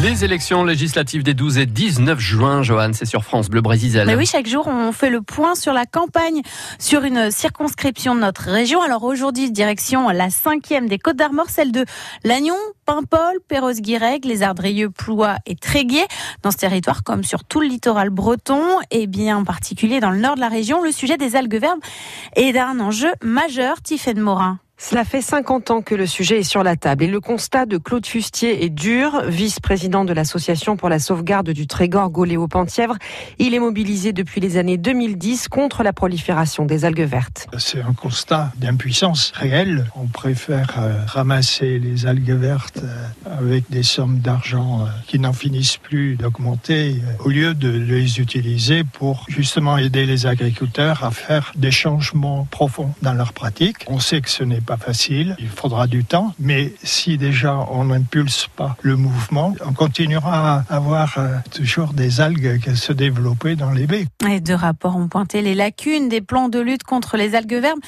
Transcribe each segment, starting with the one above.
Les élections législatives des 12 et 19 juin, Johan, c'est sur France Bleu Brésil. Mais oui, chaque jour, on fait le point sur la campagne, sur une circonscription de notre région. Alors aujourd'hui, direction la cinquième des Côtes d'Armor, celle de Lannion, Paimpol, Perros-Guirec, les Ardrieux, Ploie et Tréguier. Dans ce territoire, comme sur tout le littoral breton, et bien en particulier dans le nord de la région, le sujet des algues vertes est d'un enjeu majeur, Tiffaine Morin. Cela fait 50 ans que le sujet est sur la table et le constat de Claude Fustier est dur, vice-président de l'Association pour la sauvegarde du Trégor Goléo-Penthièvre. Il est mobilisé depuis les années 2010 contre la prolifération des algues vertes. C'est un constat d'impuissance réelle. On préfère euh, ramasser les algues vertes euh, avec des sommes d'argent euh, qui n'en finissent plus d'augmenter au lieu de les utiliser pour justement aider les agriculteurs à faire des changements profonds dans leur pratique. On sait que ce n'est pas facile, il faudra du temps, mais si déjà on n'impulse pas le mouvement, on continuera à avoir euh, toujours des algues qui se développer dans les baies. Et deux rapports ont pointé les lacunes des plans de lutte contre les algues vertes,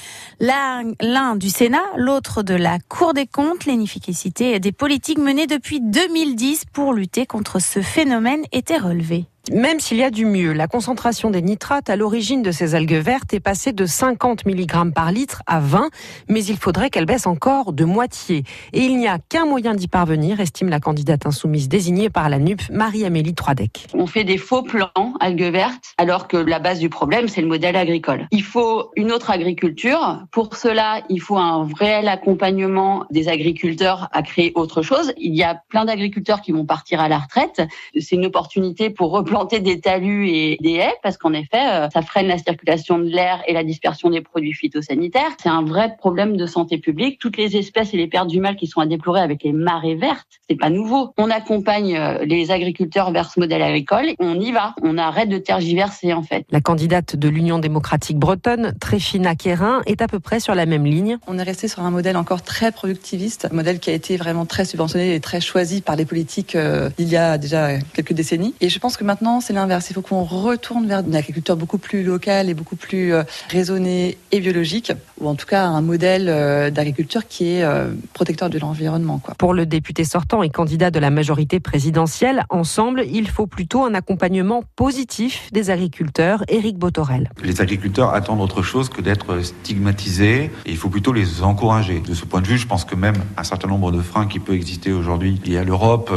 l'un du Sénat, l'autre de la Cour des comptes. L'inefficacité des politiques menées depuis 2010 pour lutter contre ce phénomène était relevée. Même s'il y a du mieux, la concentration des nitrates à l'origine de ces algues vertes est passée de 50 mg par litre à 20, mais il faudrait qu'elle baisse encore de moitié. Et il n'y a qu'un moyen d'y parvenir, estime la candidate insoumise désignée par la NUP, Marie-Amélie Troidec. On fait des faux plans algues vertes, alors que la base du problème, c'est le modèle agricole. Il faut une autre agriculture. Pour cela, il faut un réel accompagnement des agriculteurs à créer autre chose. Il y a plein d'agriculteurs qui vont partir à la retraite. C'est une opportunité pour planter des talus et des haies parce qu'en effet, euh, ça freine la circulation de l'air et la dispersion des produits phytosanitaires. C'est un vrai problème de santé publique. Toutes les espèces et les pertes du mal qui sont à déplorer avec les marées vertes, c'est pas nouveau. On accompagne euh, les agriculteurs vers ce modèle agricole. On y va. On arrête de tergiverser en fait. La candidate de l'Union démocratique bretonne, Tréfina Quérin, est à peu près sur la même ligne. On est resté sur un modèle encore très productiviste, un modèle qui a été vraiment très subventionné et très choisi par les politiques euh, il y a déjà quelques décennies. Et je pense que maintenant maintenant, c'est l'inverse. Il faut qu'on retourne vers une agriculture beaucoup plus locale et beaucoup plus euh, raisonnée et biologique, ou en tout cas un modèle euh, d'agriculture qui est euh, protecteur de l'environnement. Pour le député sortant et candidat de la majorité présidentielle, ensemble, il faut plutôt un accompagnement positif des agriculteurs. Éric Botorel. Les agriculteurs attendent autre chose que d'être stigmatisés et il faut plutôt les encourager. De ce point de vue, je pense que même un certain nombre de freins qui peuvent exister aujourd'hui liés à l'Europe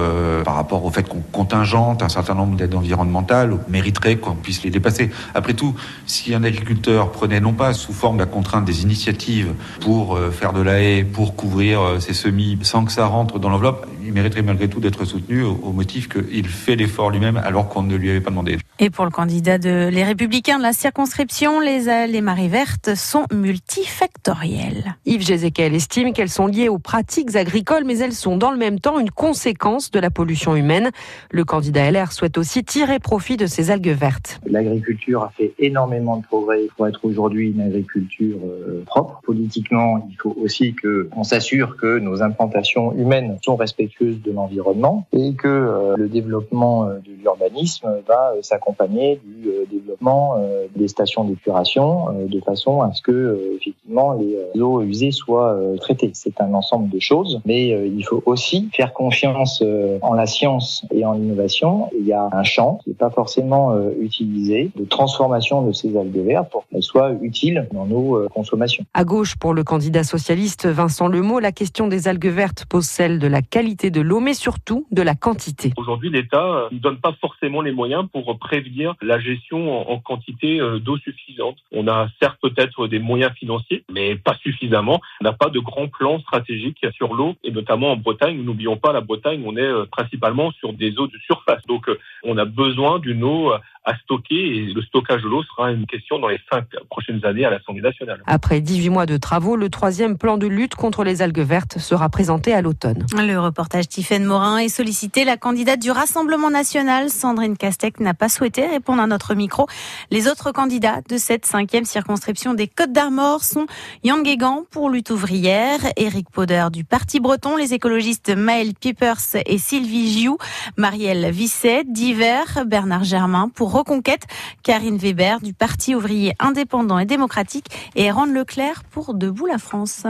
par rapport au fait qu'on contingente un certain nombre d'aides environnementales environnementales mériterait qu'on puisse les dépasser. Après tout, si un agriculteur prenait non pas sous forme de la contrainte des initiatives pour euh, faire de la haie, pour couvrir euh, ses semis, sans que ça rentre dans l'enveloppe, il mériterait malgré tout d'être soutenu au, motif qu'il fait l'effort lui-même alors qu'on ne lui avait pas demandé. Et pour le candidat de les Républicains de la circonscription, les, les marées vertes sont multifactorielles. Yves Jézéquel estime qu'elles sont liées aux pratiques agricoles, mais elles sont dans le même temps une conséquence de la pollution humaine. Le candidat LR souhaite aussi tirer profit de ces algues vertes. L'agriculture a fait énormément de progrès pour être aujourd'hui une agriculture euh, propre. Politiquement, il faut aussi qu'on s'assure que nos implantations humaines sont respectueuses de l'environnement et que euh, le développement euh, de l'urbanisme va euh, du développement des stations d'épuration de façon à ce que effectivement les eaux usées soient traitées. C'est un ensemble de choses, mais il faut aussi faire confiance en la science et en l'innovation. Il y a un champ qui n'est pas forcément utilisé de transformation de ces algues vertes pour qu'elles soient utiles dans nos consommations. À gauche, pour le candidat socialiste Vincent Lemot, la question des algues vertes pose celle de la qualité de l'eau, mais surtout de la quantité. Aujourd'hui, l'État ne donne pas forcément les moyens pour prévenir la gestion en quantité euh, d'eau suffisante. On a certes peut-être des moyens financiers, mais pas suffisamment. On n'a pas de grand plan stratégique sur l'eau, et notamment en Bretagne. N'oublions pas, la Bretagne, on est euh, principalement sur des eaux de surface. Donc, euh, on a besoin d'une eau à stocker et le stockage de l'eau sera une question dans les cinq prochaines années à l'Assemblée nationale. Après 18 mois de travaux, le troisième plan de lutte contre les algues vertes sera présenté à l'automne. Le reportage Tiffaine Morin est sollicité. La candidate du Rassemblement national, Sandrine Castec, n'a pas souhaité répondre à notre micro. Les autres candidats de cette cinquième circonscription des Côtes d'Armor sont Yann Guégan pour Lutte ouvrière, Éric Poder du Parti breton, les écologistes Maël Piepers et Sylvie Giou, Marielle Visset, Divers, Bernard Germain pour Reconquête, Karine Weber du Parti ouvrier indépendant et démocratique et Ron Leclerc pour Debout la France.